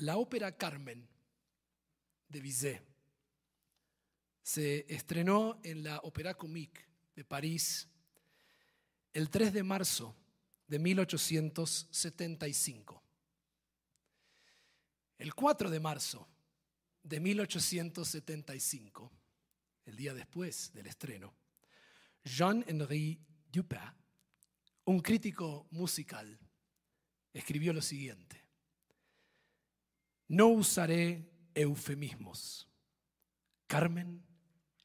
La ópera Carmen de Bizet se estrenó en la Opéra Comique de París el 3 de marzo de 1875. El 4 de marzo de 1875, el día después del estreno, Jean-Henri Dupin, un crítico musical, escribió lo siguiente. No usaré eufemismos. Carmen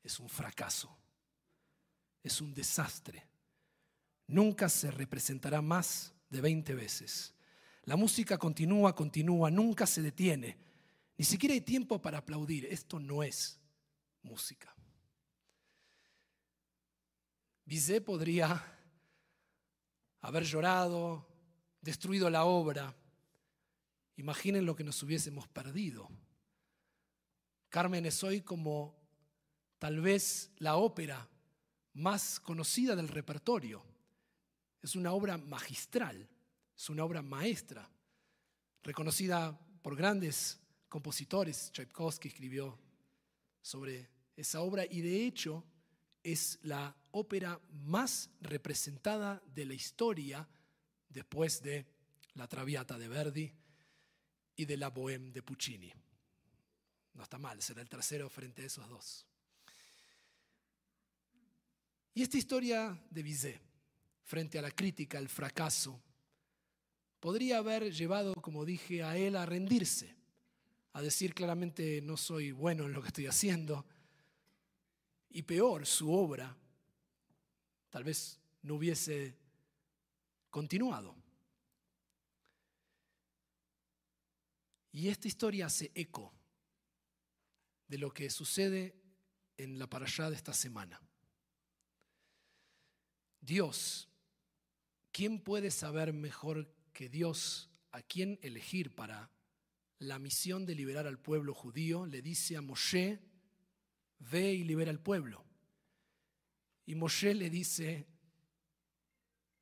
es un fracaso, es un desastre. Nunca se representará más de 20 veces. La música continúa, continúa, nunca se detiene. Ni siquiera hay tiempo para aplaudir. Esto no es música. Bizet podría haber llorado, destruido la obra. Imaginen lo que nos hubiésemos perdido. Carmen es hoy como tal vez la ópera más conocida del repertorio. Es una obra magistral, es una obra maestra, reconocida por grandes compositores. Tchaikovsky escribió sobre esa obra y de hecho es la ópera más representada de la historia después de la Traviata de Verdi y de la Bohème de Puccini. No está mal, será el tercero frente a esos dos. Y esta historia de Bizet, frente a la crítica, al fracaso, podría haber llevado, como dije, a él a rendirse, a decir claramente no soy bueno en lo que estoy haciendo, y peor, su obra tal vez no hubiese continuado. Y esta historia hace eco de lo que sucede en la parashá de esta semana. Dios, ¿quién puede saber mejor que Dios a quién elegir para la misión de liberar al pueblo judío? Le dice a Moshe, ve y libera al pueblo. Y Moshe le dice,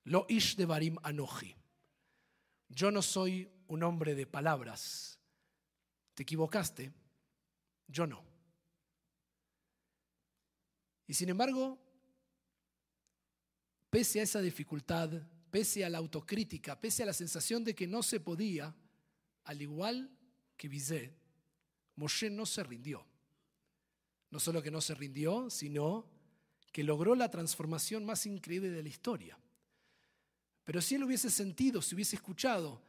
lo ish de barim anoji. Yo no soy un hombre de palabras, te equivocaste, yo no. Y sin embargo, pese a esa dificultad, pese a la autocrítica, pese a la sensación de que no se podía, al igual que Bizet, Moshe no se rindió. No solo que no se rindió, sino que logró la transformación más increíble de la historia. Pero si él hubiese sentido, si hubiese escuchado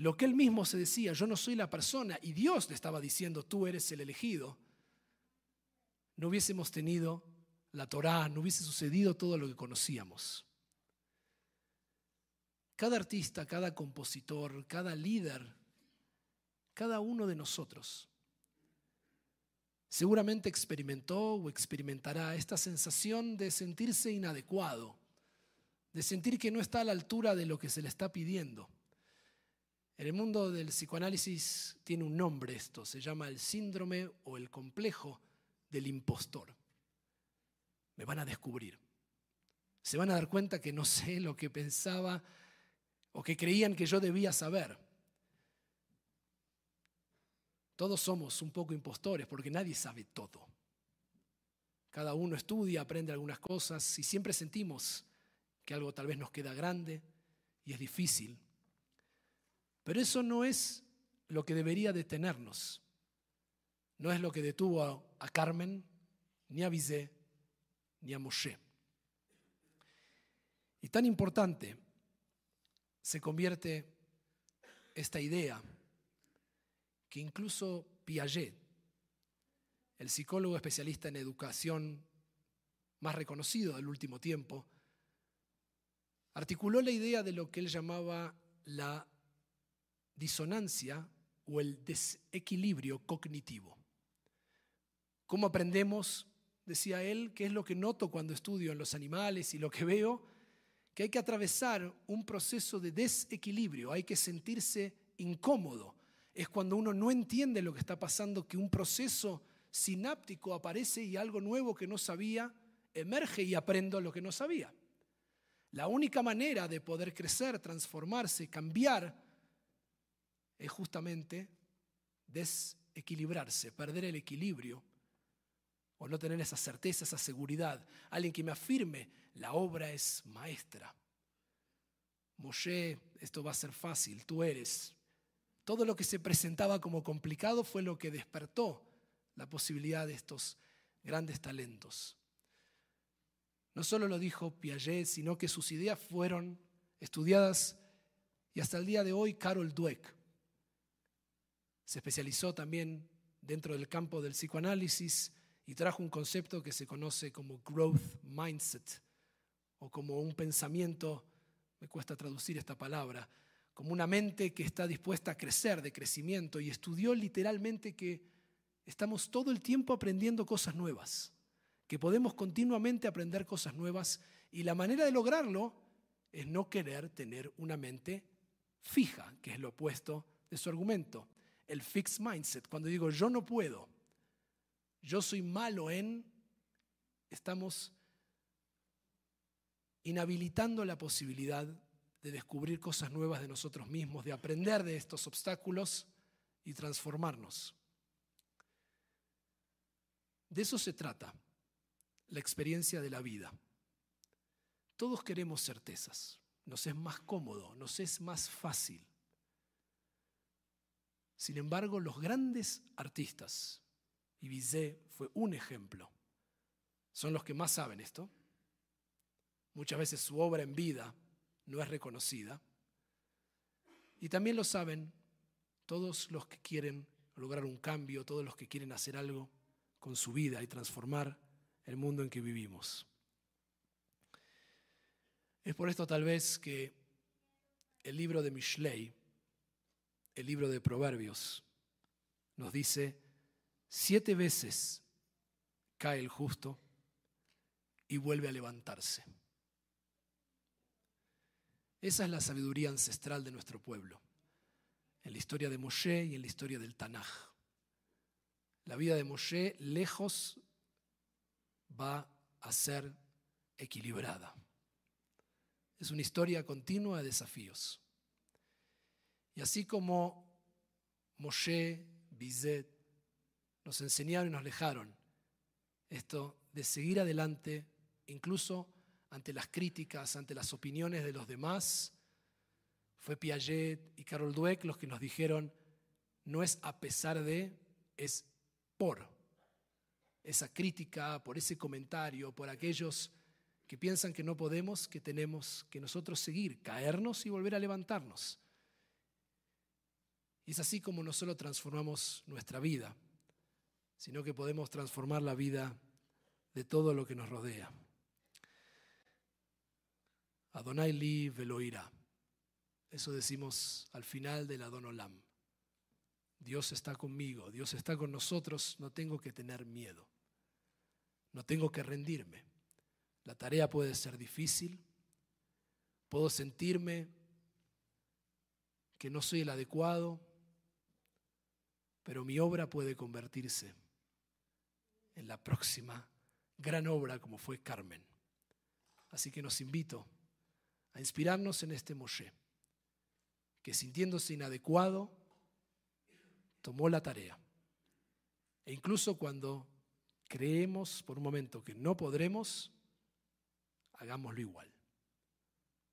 lo que él mismo se decía, yo no soy la persona, y Dios le estaba diciendo, tú eres el elegido, no hubiésemos tenido la Torá, no hubiese sucedido todo lo que conocíamos. Cada artista, cada compositor, cada líder, cada uno de nosotros seguramente experimentó o experimentará esta sensación de sentirse inadecuado, de sentir que no está a la altura de lo que se le está pidiendo en el mundo del psicoanálisis tiene un nombre esto, se llama el síndrome o el complejo del impostor. Me van a descubrir. Se van a dar cuenta que no sé lo que pensaba o que creían que yo debía saber. Todos somos un poco impostores porque nadie sabe todo. Cada uno estudia, aprende algunas cosas y siempre sentimos que algo tal vez nos queda grande y es difícil pero eso no es lo que debería detenernos. No es lo que detuvo a, Carmen, ni a Bizet, ni a Moshe. Y tan importante se convierte esta idea que incluso Piaget, el psicólogo especialista en educación más reconocido del último tiempo, articuló la idea de lo que él llamaba la disonancia o el desequilibrio cognitivo. ¿Cómo aprendemos? Decía él, qué es lo que noto cuando estudio en los animales y lo que veo, que hay que atravesar un proceso de desequilibrio, hay que sentirse incómodo. Es cuando uno no entiende lo que está pasando, que un proceso sináptico aparece y algo nuevo que no sabía emerge y aprendo lo que no sabía. La única manera de poder crecer, transformarse, cambiar, es justamente desequilibrarse, perder el equilibrio o no tener esa certeza, esa seguridad. Alguien que me afirme, la obra es maestra. Moshe, esto va a ser fácil, tú eres. Todo lo que se presentaba como complicado fue lo que despertó la posibilidad de estos grandes talentos. No solo lo dijo Piaget, sino que sus ideas fueron estudiadas y hasta el día de hoy Carol Dweck se especializó también dentro del campo del psicoanálisis y trajo un concepto que se conoce como growth mindset o como un pensamiento, me cuesta traducir esta palabra, como una mente que está dispuesta a crecer, de crecimiento, y estudió literalmente que estamos todo el tiempo aprendiendo cosas nuevas, que podemos continuamente aprender cosas nuevas, y la manera de lograrlo es no querer tener una mente fija, que es lo opuesto de su argumento, el fixed mindset. Cuando digo yo no puedo, yo soy malo en, estamos inhabilitando la posibilidad de descubrir cosas nuevas de nosotros mismos, de aprender de estos obstáculos y transformarnos. De eso se trata la experiencia de la vida. Todos queremos certezas, nos es más cómodo, nos es más fácil. Sin embargo, los grandes artistas, y Bizet fue un ejemplo. Son los que más saben esto. Muchas veces su obra en vida no es reconocida. Y también lo saben todos los que quieren lograr un cambio, todos los que quieren hacer algo con su vida y transformar el mundo en que vivimos. Es por esto tal vez que el libro de Mishlei, el libro de Proverbios, nos dice Siete veces cae el justo y vuelve a levantarse. Esa es la sabiduría ancestral de nuestro pueblo, en la historia de Moshe y en la historia del Tanaj. La vida de Moshe lejos va a ser equilibrada. Es una historia continua de desafíos. Y así como Moshe, Bizet, nos enseñaron y nos dejaron esto de seguir adelante, incluso ante las críticas, ante las opiniones de los demás. Fue Piaget y Carol Dweck los que nos dijeron, no es a pesar de, es por esa crítica, por ese comentario, por aquellos que piensan que no podemos, que tenemos que nosotros seguir, caernos y volver a levantarnos. Y es así como no solo transformamos nuestra vida, sino que podemos transformar la vida de todo lo que nos rodea. Adonai li veloirá. Eso decimos al final del Adonolam. Dios está conmigo, Dios está con nosotros, no tengo que tener miedo, no tengo que rendirme. La tarea puede ser difícil, puedo sentirme que no soy el adecuado, pero mi obra puede convertirse en la próxima gran obra como fue Carmen. Así que nos invito a inspirarnos en este Moshe, que sintiéndose inadecuado, tomó la tarea. E incluso cuando creemos por un momento que no podremos, hagámoslo igual.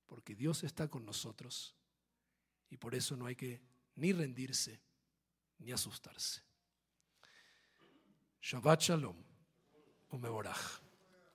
Porque Dios está con nosotros y por eso no hay que ni rendirse ni asustarse. Shabbat Shalom, Umeborach.